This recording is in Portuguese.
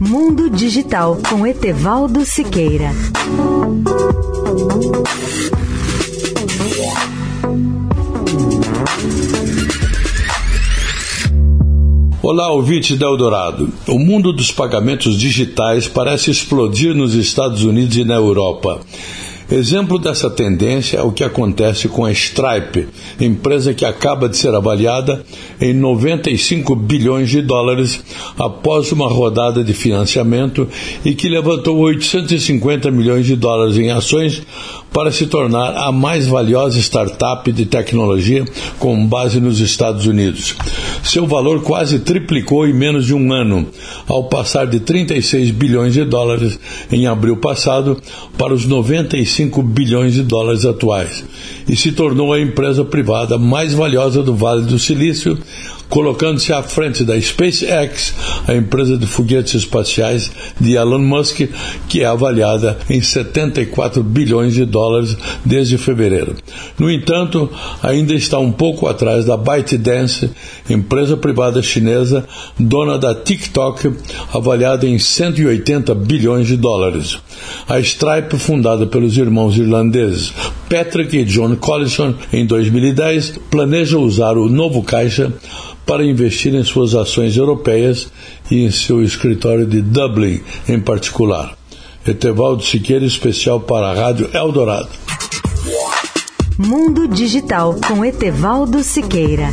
Mundo Digital com Etevaldo Siqueira. Olá, ouvinte da Eldorado. O mundo dos pagamentos digitais parece explodir nos Estados Unidos e na Europa. Exemplo dessa tendência é o que acontece com a Stripe, empresa que acaba de ser avaliada em 95 bilhões de dólares após uma rodada de financiamento e que levantou 850 milhões de dólares em ações para se tornar a mais valiosa startup de tecnologia com base nos Estados Unidos. Seu valor quase triplicou em menos de um ano, ao passar de 36 bilhões de dólares em abril passado para os 95 bilhões de dólares atuais, e se tornou a empresa privada mais valiosa do Vale do Silício, colocando-se à frente da SpaceX, a empresa de foguetes espaciais de Elon Musk, que é avaliada em 74 bilhões de dólares desde fevereiro. No entanto, ainda está um pouco atrás da ByteDance, empresa privada chinesa, dona da TikTok, avaliada em 180 bilhões de dólares. A Stripe, fundada pelos irmãos irlandeses Patrick e John Collison em 2010, planeja usar o novo caixa para investir em suas ações europeias e em seu escritório de Dublin em particular. Etevaldo Siqueira, especial para a Rádio Eldorado. Mundo Digital com Etevaldo Siqueira.